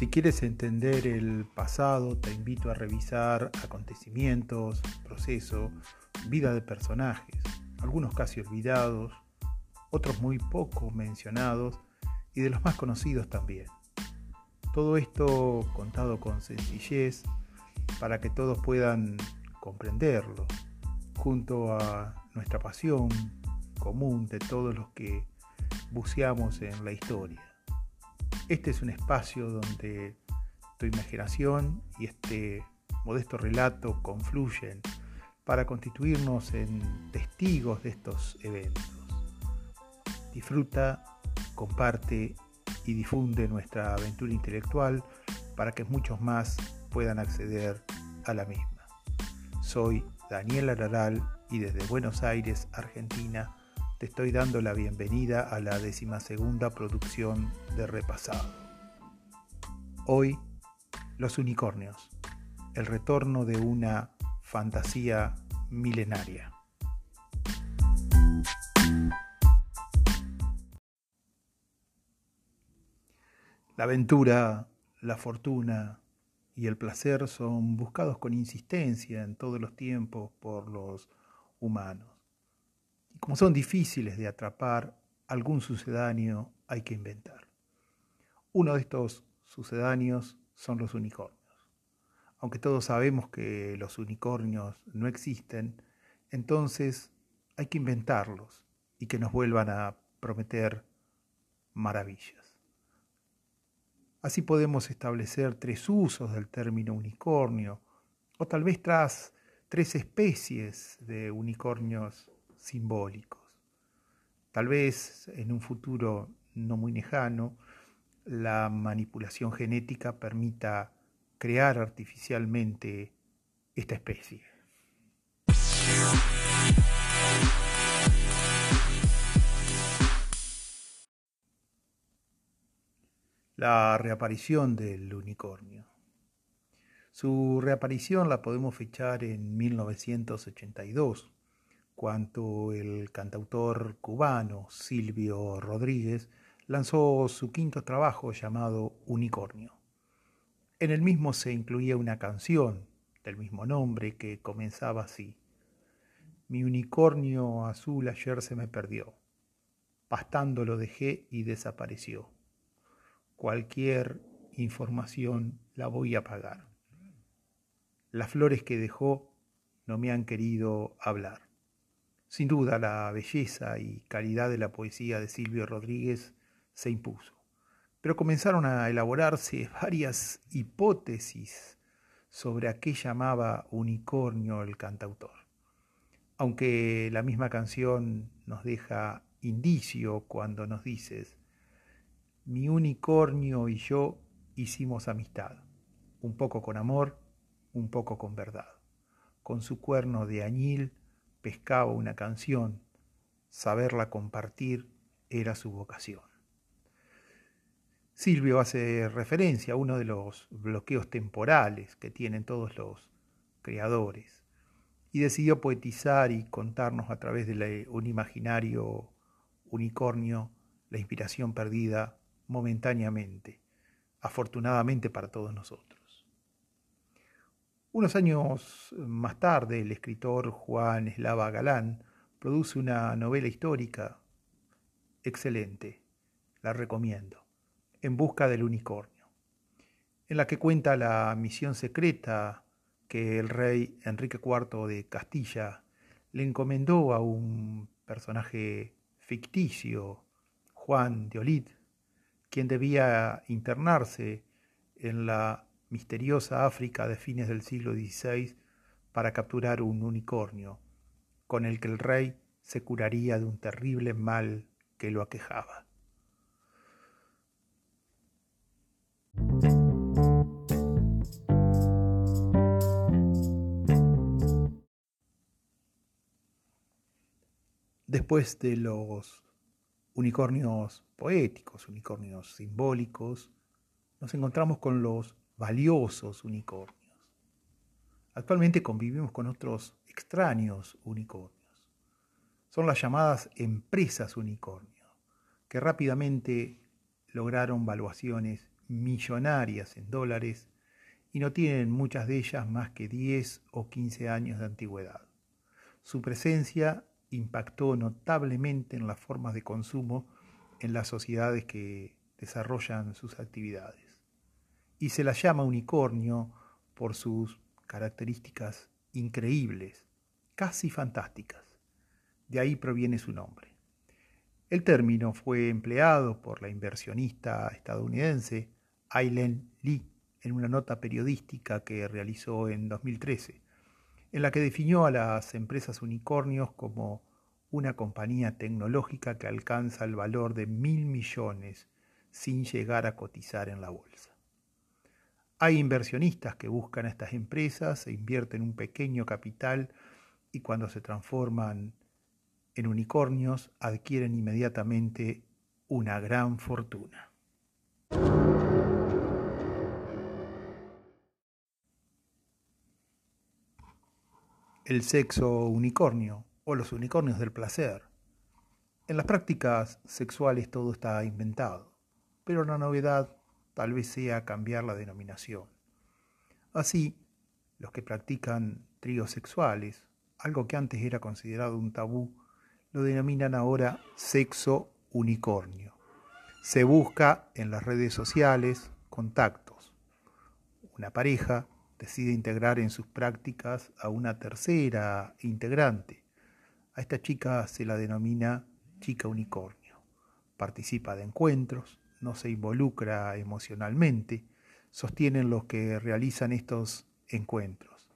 Si quieres entender el pasado, te invito a revisar acontecimientos, proceso, vida de personajes, algunos casi olvidados, otros muy poco mencionados y de los más conocidos también. Todo esto contado con sencillez para que todos puedan comprenderlo, junto a nuestra pasión común de todos los que buceamos en la historia. Este es un espacio donde tu imaginación y este modesto relato confluyen para constituirnos en testigos de estos eventos. Disfruta, comparte y difunde nuestra aventura intelectual para que muchos más puedan acceder a la misma. Soy Daniel Araral y desde Buenos Aires, Argentina, te estoy dando la bienvenida a la decimasegunda producción de Repasado. Hoy, los unicornios, el retorno de una fantasía milenaria. La aventura, la fortuna y el placer son buscados con insistencia en todos los tiempos por los humanos. Como son difíciles de atrapar, algún sucedáneo hay que inventar. Uno de estos sucedáneos son los unicornios. Aunque todos sabemos que los unicornios no existen, entonces hay que inventarlos y que nos vuelvan a prometer maravillas. Así podemos establecer tres usos del término unicornio, o tal vez tras tres especies de unicornios simbólicos. Tal vez en un futuro no muy lejano, la manipulación genética permita crear artificialmente esta especie. La reaparición del unicornio. Su reaparición la podemos fechar en 1982 cuando el cantautor cubano Silvio Rodríguez lanzó su quinto trabajo llamado Unicornio. En el mismo se incluía una canción del mismo nombre que comenzaba así. Mi unicornio azul ayer se me perdió. Pastando lo dejé y desapareció. Cualquier información la voy a pagar. Las flores que dejó no me han querido hablar. Sin duda la belleza y calidad de la poesía de Silvio Rodríguez se impuso, pero comenzaron a elaborarse varias hipótesis sobre a qué llamaba unicornio el cantautor. Aunque la misma canción nos deja indicio cuando nos dices, mi unicornio y yo hicimos amistad, un poco con amor, un poco con verdad. Con su cuerno de añil pescaba una canción, saberla compartir era su vocación. Silvio hace referencia a uno de los bloqueos temporales que tienen todos los creadores y decidió poetizar y contarnos a través de un imaginario unicornio la inspiración perdida momentáneamente, afortunadamente para todos nosotros. Unos años más tarde, el escritor Juan Eslava Galán produce una novela histórica excelente, la recomiendo, En busca del unicornio, en la que cuenta la misión secreta que el rey Enrique IV de Castilla le encomendó a un personaje ficticio, Juan de Olid, quien debía internarse en la misteriosa África de fines del siglo XVI para capturar un unicornio, con el que el rey se curaría de un terrible mal que lo aquejaba. Después de los unicornios poéticos, unicornios simbólicos, nos encontramos con los valiosos unicornios. Actualmente convivimos con otros extraños unicornios. Son las llamadas empresas unicornio, que rápidamente lograron valuaciones millonarias en dólares y no tienen muchas de ellas más que 10 o 15 años de antigüedad. Su presencia impactó notablemente en las formas de consumo en las sociedades que desarrollan sus actividades. Y se las llama unicornio por sus características increíbles, casi fantásticas. De ahí proviene su nombre. El término fue empleado por la inversionista estadounidense Aileen Lee en una nota periodística que realizó en 2013, en la que definió a las empresas unicornios como una compañía tecnológica que alcanza el valor de mil millones sin llegar a cotizar en la bolsa. Hay inversionistas que buscan estas empresas e invierten un pequeño capital y cuando se transforman en unicornios adquieren inmediatamente una gran fortuna. El sexo unicornio o los unicornios del placer. En las prácticas sexuales todo está inventado, pero la novedad tal vez sea cambiar la denominación. Así, los que practican tríos sexuales, algo que antes era considerado un tabú, lo denominan ahora sexo unicornio. Se busca en las redes sociales contactos. Una pareja decide integrar en sus prácticas a una tercera integrante. A esta chica se la denomina chica unicornio. Participa de encuentros, no se involucra emocionalmente, sostienen los que realizan estos encuentros.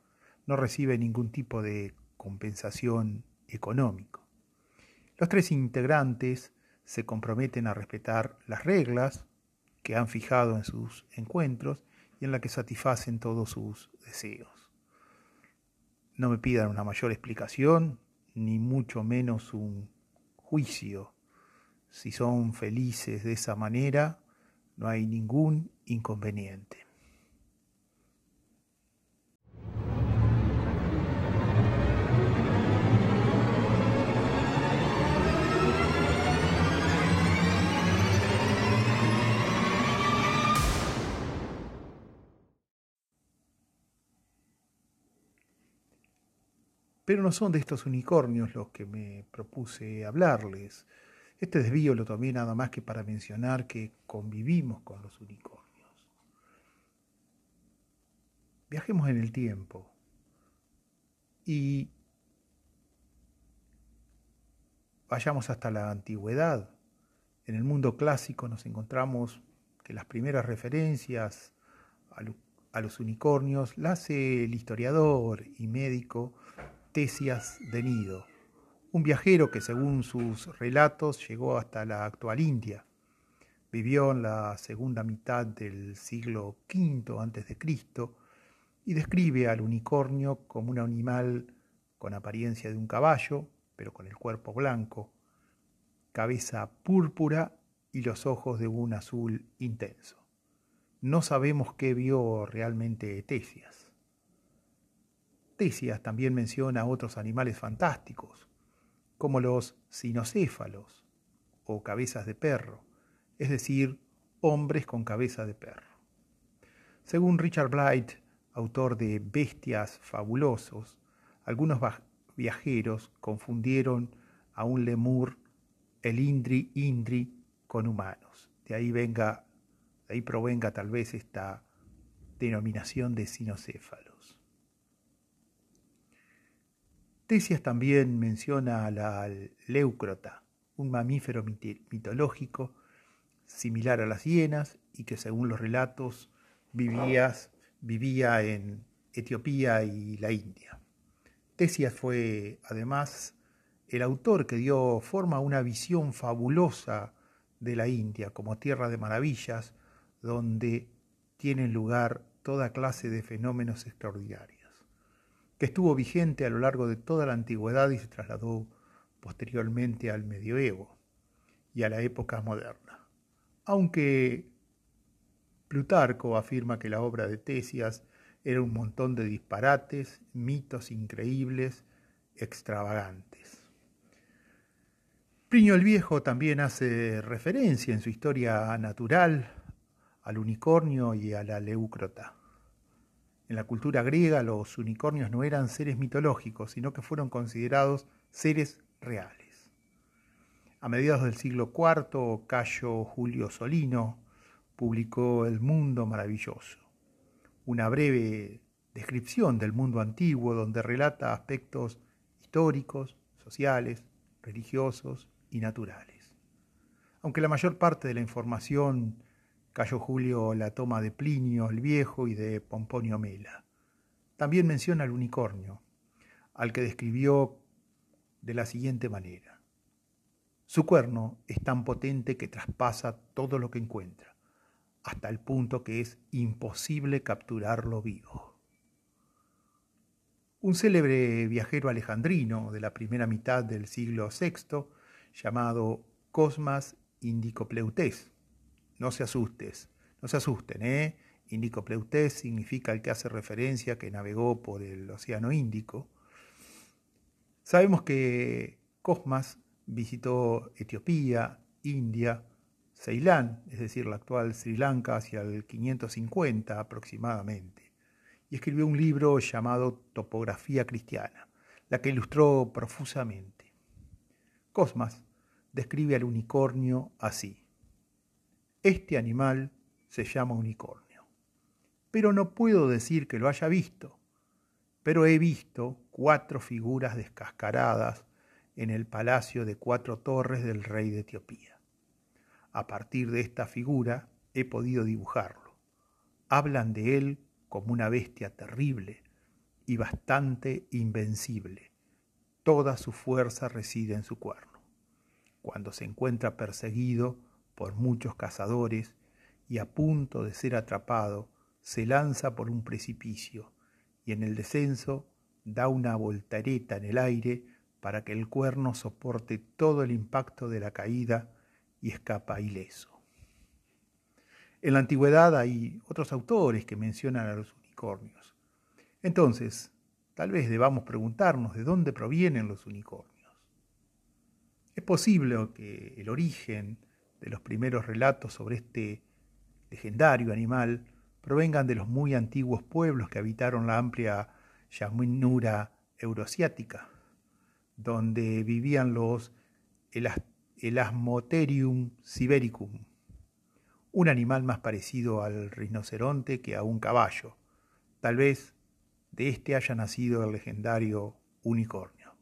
No recibe ningún tipo de compensación económico. Los tres integrantes se comprometen a respetar las reglas que han fijado en sus encuentros y en la que satisfacen todos sus deseos. No me pidan una mayor explicación, ni mucho menos un juicio si son felices de esa manera, no hay ningún inconveniente. Pero no son de estos unicornios los que me propuse hablarles. Este desvío lo tomé nada más que para mencionar que convivimos con los unicornios. Viajemos en el tiempo y vayamos hasta la antigüedad. En el mundo clásico nos encontramos que las primeras referencias a los unicornios las hace el historiador y médico Tesias de Nido un viajero que según sus relatos llegó hasta la actual India. Vivió en la segunda mitad del siglo V a.C. y describe al unicornio como un animal con apariencia de un caballo, pero con el cuerpo blanco, cabeza púrpura y los ojos de un azul intenso. No sabemos qué vio realmente Tesias. Tesias también menciona otros animales fantásticos, como los sinocéfalos o cabezas de perro, es decir, hombres con cabeza de perro. Según Richard Blight, autor de Bestias Fabulosos, algunos viajeros confundieron a un lemur, el Indri Indri, con humanos. De ahí venga, de ahí provenga tal vez esta denominación de sinocéfalos. Tesias también menciona a la leucrota, un mamífero mitológico similar a las hienas y que según los relatos vivía en Etiopía y la India. Tesias fue además el autor que dio forma a una visión fabulosa de la India como tierra de maravillas donde tienen lugar toda clase de fenómenos extraordinarios estuvo vigente a lo largo de toda la antigüedad y se trasladó posteriormente al medioevo y a la época moderna. Aunque Plutarco afirma que la obra de Tesias era un montón de disparates, mitos increíbles, extravagantes. Plinio el Viejo también hace referencia en su historia natural al unicornio y a la leucrota. En la cultura griega los unicornios no eran seres mitológicos, sino que fueron considerados seres reales. A mediados del siglo IV, Cayo Julio Solino publicó El Mundo Maravilloso, una breve descripción del mundo antiguo donde relata aspectos históricos, sociales, religiosos y naturales. Aunque la mayor parte de la información Cayo Julio la toma de Plinio el Viejo y de Pomponio Mela. También menciona al unicornio, al que describió de la siguiente manera. Su cuerno es tan potente que traspasa todo lo que encuentra, hasta el punto que es imposible capturarlo vivo. Un célebre viajero alejandrino de la primera mitad del siglo VI, llamado Cosmas Indicopleutes, no se asustes, no se asusten, ¿eh? Índico Pleutés significa el que hace referencia que navegó por el Océano Índico. Sabemos que Cosmas visitó Etiopía, India, Ceilán, es decir, la actual Sri Lanka, hacia el 550 aproximadamente, y escribió un libro llamado Topografía Cristiana, la que ilustró profusamente. Cosmas describe al unicornio así. Este animal se llama unicornio. Pero no puedo decir que lo haya visto. Pero he visto cuatro figuras descascaradas en el palacio de cuatro torres del rey de Etiopía. A partir de esta figura he podido dibujarlo. Hablan de él como una bestia terrible y bastante invencible. Toda su fuerza reside en su cuerno. Cuando se encuentra perseguido, por muchos cazadores y a punto de ser atrapado, se lanza por un precipicio y en el descenso da una voltareta en el aire para que el cuerno soporte todo el impacto de la caída y escapa ileso. En la antigüedad hay otros autores que mencionan a los unicornios. Entonces, tal vez debamos preguntarnos de dónde provienen los unicornios. Es posible que el origen de los primeros relatos sobre este legendario animal provengan de los muy antiguos pueblos que habitaron la amplia llanura euroasiática, donde vivían los Elasmotherium sibericum, un animal más parecido al rinoceronte que a un caballo. Tal vez de este haya nacido el legendario unicornio.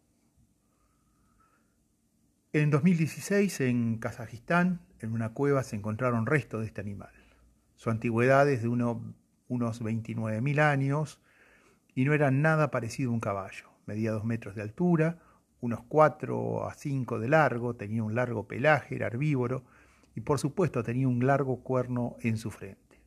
En 2016, en Kazajistán, en una cueva se encontraron restos de este animal. Su antigüedad es de unos 29.000 años y no era nada parecido a un caballo. Medía dos metros de altura, unos 4 a 5 de largo, tenía un largo pelaje, era herbívoro y por supuesto tenía un largo cuerno en su frente.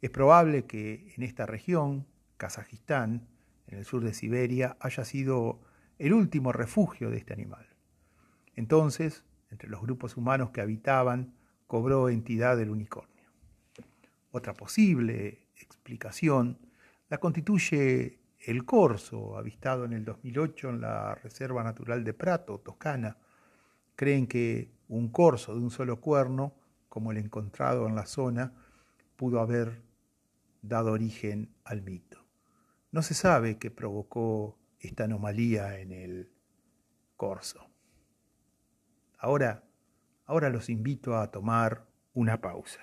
Es probable que en esta región, Kazajistán, en el sur de Siberia, haya sido el último refugio de este animal. Entonces, entre los grupos humanos que habitaban, cobró entidad el unicornio. Otra posible explicación la constituye el corso, avistado en el 2008 en la Reserva Natural de Prato, Toscana. Creen que un corso de un solo cuerno, como el encontrado en la zona, pudo haber dado origen al mito. No se sabe qué provocó esta anomalía en el corso. Ahora, ahora los invito a tomar una pausa.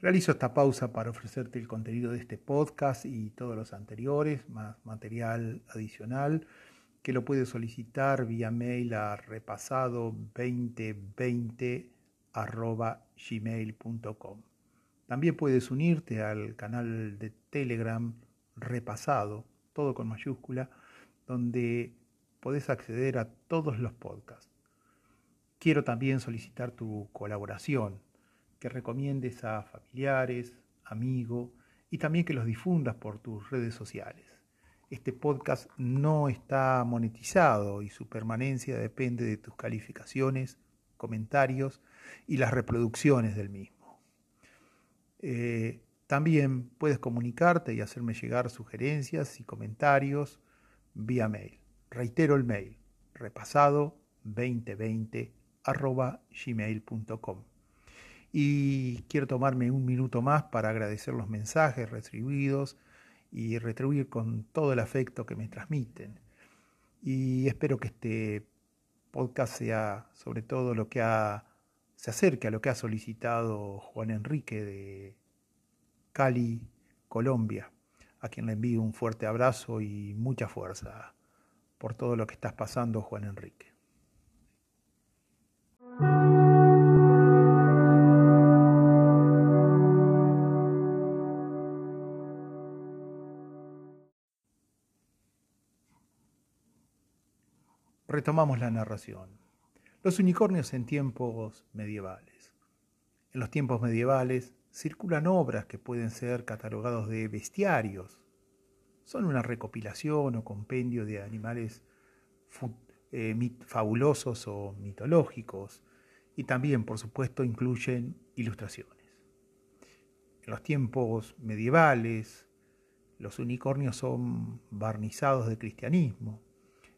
Realizo esta pausa para ofrecerte el contenido de este podcast y todos los anteriores, más material adicional, que lo puedes solicitar vía mail a repasado 2020 gmail.com. También puedes unirte al canal de Telegram repasado, todo con mayúscula, donde podés acceder a todos los podcasts. Quiero también solicitar tu colaboración, que recomiendes a familiares, amigos y también que los difundas por tus redes sociales. Este podcast no está monetizado y su permanencia depende de tus calificaciones, comentarios y las reproducciones del mismo. Eh, También puedes comunicarte y hacerme llegar sugerencias y comentarios vía mail. Reitero el mail, repasado2020 gmail.com. Y quiero tomarme un minuto más para agradecer los mensajes recibidos y retribuir con todo el afecto que me transmiten. Y espero que este podcast sea sobre todo lo que ha, se acerque a lo que ha solicitado Juan Enrique de Cali, Colombia, a quien le envío un fuerte abrazo y mucha fuerza por todo lo que estás pasando, Juan Enrique. Retomamos la narración. Los unicornios en tiempos medievales. En los tiempos medievales, circulan obras que pueden ser catalogados de bestiarios. Son una recopilación o compendio de animales eh, fabulosos o mitológicos y también, por supuesto, incluyen ilustraciones. En los tiempos medievales, los unicornios son barnizados de cristianismo,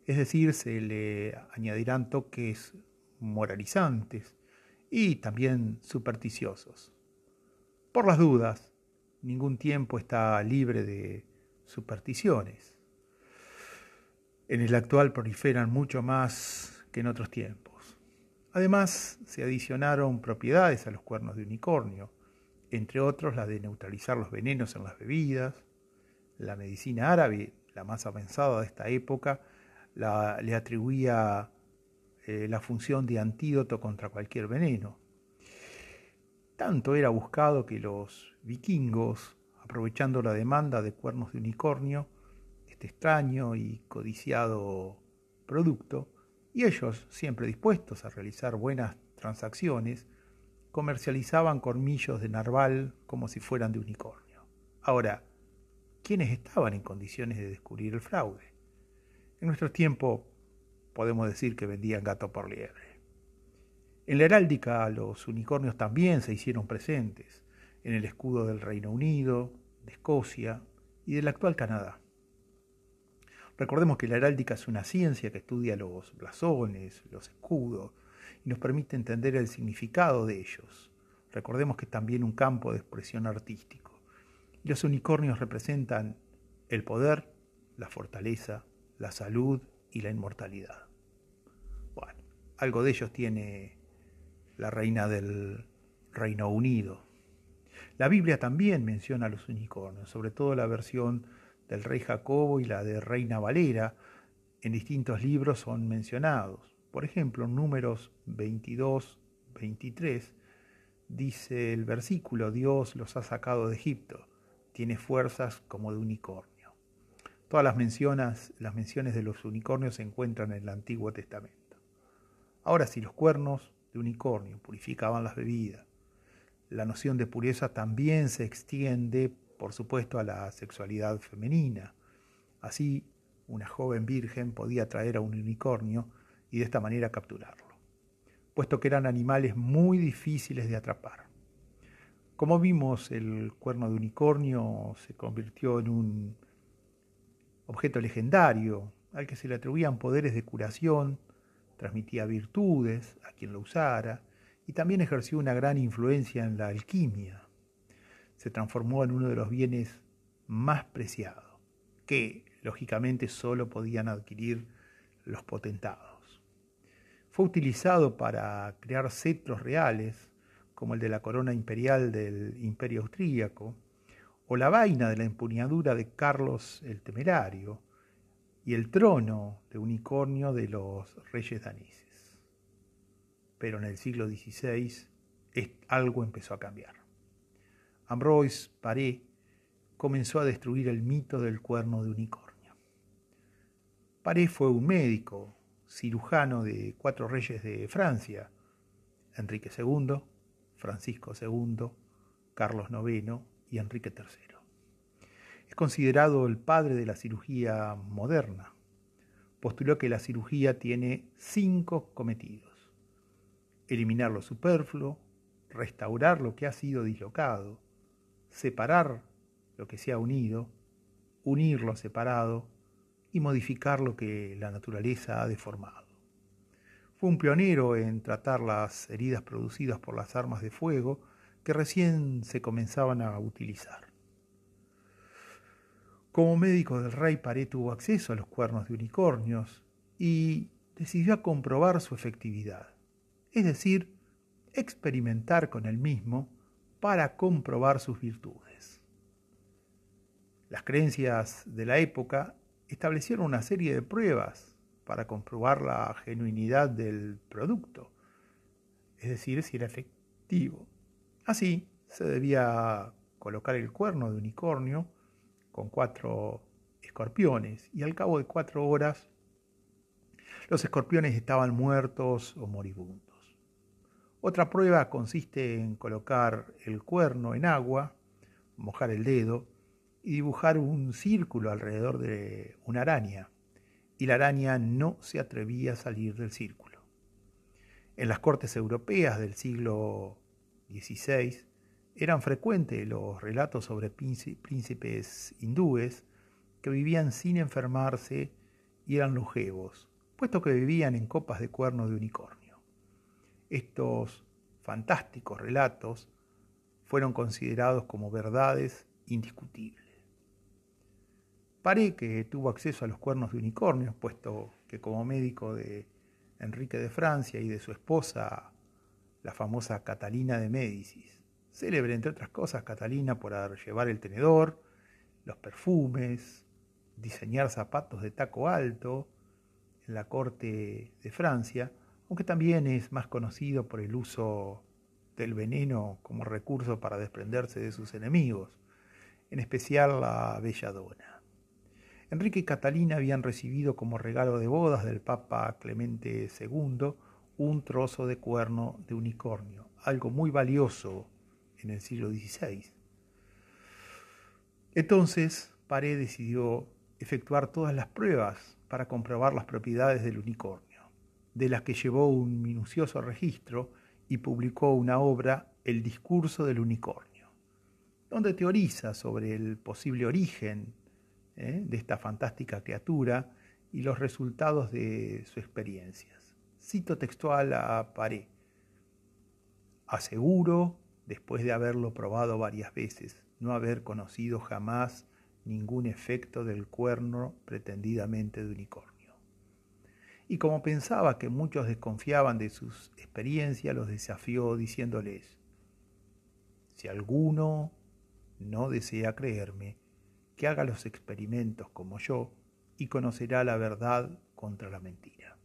es decir, se le añadirán toques moralizantes y también supersticiosos. Por las dudas, ningún tiempo está libre de supersticiones. En el actual proliferan mucho más que en otros tiempos. Además, se adicionaron propiedades a los cuernos de unicornio, entre otros la de neutralizar los venenos en las bebidas. La medicina árabe, la más avanzada de esta época, le atribuía eh, la función de antídoto contra cualquier veneno. Tanto era buscado que los vikingos, aprovechando la demanda de cuernos de unicornio, este extraño y codiciado producto, y ellos, siempre dispuestos a realizar buenas transacciones, comercializaban cormillos de narval como si fueran de unicornio. Ahora, ¿quiénes estaban en condiciones de descubrir el fraude? En nuestro tiempo podemos decir que vendían gato por liebre. En la heráldica los unicornios también se hicieron presentes, en el escudo del Reino Unido, de Escocia y del actual Canadá. Recordemos que la heráldica es una ciencia que estudia los blasones, los escudos, y nos permite entender el significado de ellos. Recordemos que es también un campo de expresión artístico. los unicornios representan el poder, la fortaleza, la salud y la inmortalidad. Bueno, algo de ellos tiene la reina del Reino Unido. La Biblia también menciona los unicornios, sobre todo la versión del rey Jacobo y la de Reina Valera, en distintos libros son mencionados. Por ejemplo, en números 22, 23, dice el versículo, Dios los ha sacado de Egipto, tiene fuerzas como de unicornio. Todas las, menciones, las menciones de los unicornios se encuentran en el Antiguo Testamento. Ahora, si los cuernos de unicornio, purificaban las bebidas. La noción de pureza también se extiende, por supuesto, a la sexualidad femenina. Así, una joven virgen podía traer a un unicornio y de esta manera capturarlo, puesto que eran animales muy difíciles de atrapar. Como vimos, el cuerno de unicornio se convirtió en un objeto legendario al que se le atribuían poderes de curación, transmitía virtudes a quien lo usara y también ejerció una gran influencia en la alquimia. Se transformó en uno de los bienes más preciados, que lógicamente solo podían adquirir los potentados. Fue utilizado para crear cetros reales, como el de la corona imperial del imperio austríaco, o la vaina de la empuñadura de Carlos el Temerario, y el trono de unicornio de los reyes daneses. Pero en el siglo XVI algo empezó a cambiar. Ambroise Paré comenzó a destruir el mito del cuerno de unicornio. Paré fue un médico, cirujano de cuatro reyes de Francia, Enrique II, Francisco II, Carlos IX y Enrique III. Es considerado el padre de la cirugía moderna. Postuló que la cirugía tiene cinco cometidos. Eliminar lo superfluo, restaurar lo que ha sido dislocado, separar lo que se ha unido, unir lo separado y modificar lo que la naturaleza ha deformado. Fue un pionero en tratar las heridas producidas por las armas de fuego que recién se comenzaban a utilizar. Como médico del rey, Paré tuvo acceso a los cuernos de unicornios y decidió comprobar su efectividad, es decir, experimentar con el mismo para comprobar sus virtudes. Las creencias de la época establecieron una serie de pruebas para comprobar la genuinidad del producto, es decir, si era efectivo. Así, se debía colocar el cuerno de unicornio con cuatro escorpiones y al cabo de cuatro horas los escorpiones estaban muertos o moribundos. Otra prueba consiste en colocar el cuerno en agua, mojar el dedo y dibujar un círculo alrededor de una araña, y la araña no se atrevía a salir del círculo. En las cortes europeas del siglo XVI eran frecuentes los relatos sobre príncipes hindúes que vivían sin enfermarse y eran longevos, puesto que vivían en copas de cuerno de unicornio. Estos fantásticos relatos fueron considerados como verdades indiscutibles. Paré que tuvo acceso a los cuernos de unicornio, puesto que como médico de Enrique de Francia y de su esposa, la famosa Catalina de Médicis, célebre entre otras cosas Catalina por llevar el tenedor, los perfumes, diseñar zapatos de taco alto en la corte de Francia, aunque también es más conocido por el uso del veneno como recurso para desprenderse de sus enemigos, en especial la belladona. Enrique y Catalina habían recibido como regalo de bodas del Papa Clemente II un trozo de cuerno de unicornio, algo muy valioso en el siglo XVI. Entonces, Paré decidió efectuar todas las pruebas para comprobar las propiedades del unicornio, de las que llevó un minucioso registro y publicó una obra, El discurso del unicornio, donde teoriza sobre el posible origen ¿eh? de esta fantástica criatura y los resultados de sus experiencias. Cito textual a Paré. Aseguro, después de haberlo probado varias veces, no haber conocido jamás ningún efecto del cuerno pretendidamente de unicornio. Y como pensaba que muchos desconfiaban de sus experiencias, los desafió diciéndoles, si alguno no desea creerme, que haga los experimentos como yo y conocerá la verdad contra la mentira.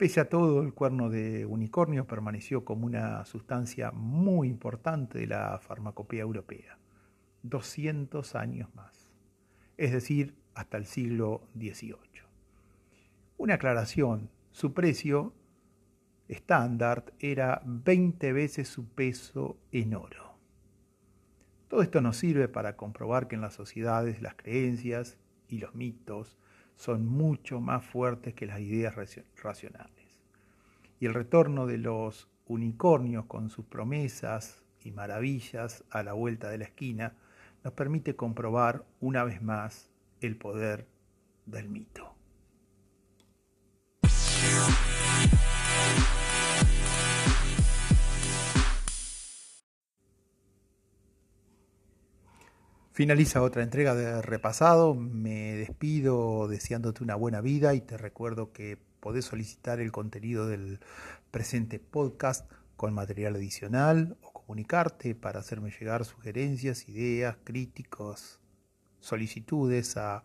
Pese a todo, el cuerno de unicornio permaneció como una sustancia muy importante de la farmacopea europea, 200 años más, es decir, hasta el siglo XVIII. Una aclaración, su precio estándar era 20 veces su peso en oro. Todo esto nos sirve para comprobar que en las sociedades las creencias y los mitos son mucho más fuertes que las ideas racionales. Y el retorno de los unicornios con sus promesas y maravillas a la vuelta de la esquina nos permite comprobar una vez más el poder del mito. Finaliza otra entrega de Repasado. Me despido deseándote una buena vida y te recuerdo que podés solicitar el contenido del presente podcast con material adicional o comunicarte para hacerme llegar sugerencias, ideas, críticos, solicitudes a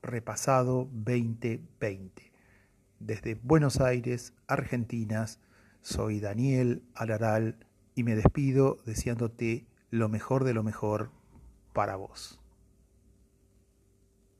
Repasado 2020. Desde Buenos Aires, Argentina, soy Daniel Alaral y me despido deseándote lo mejor de lo mejor para vos.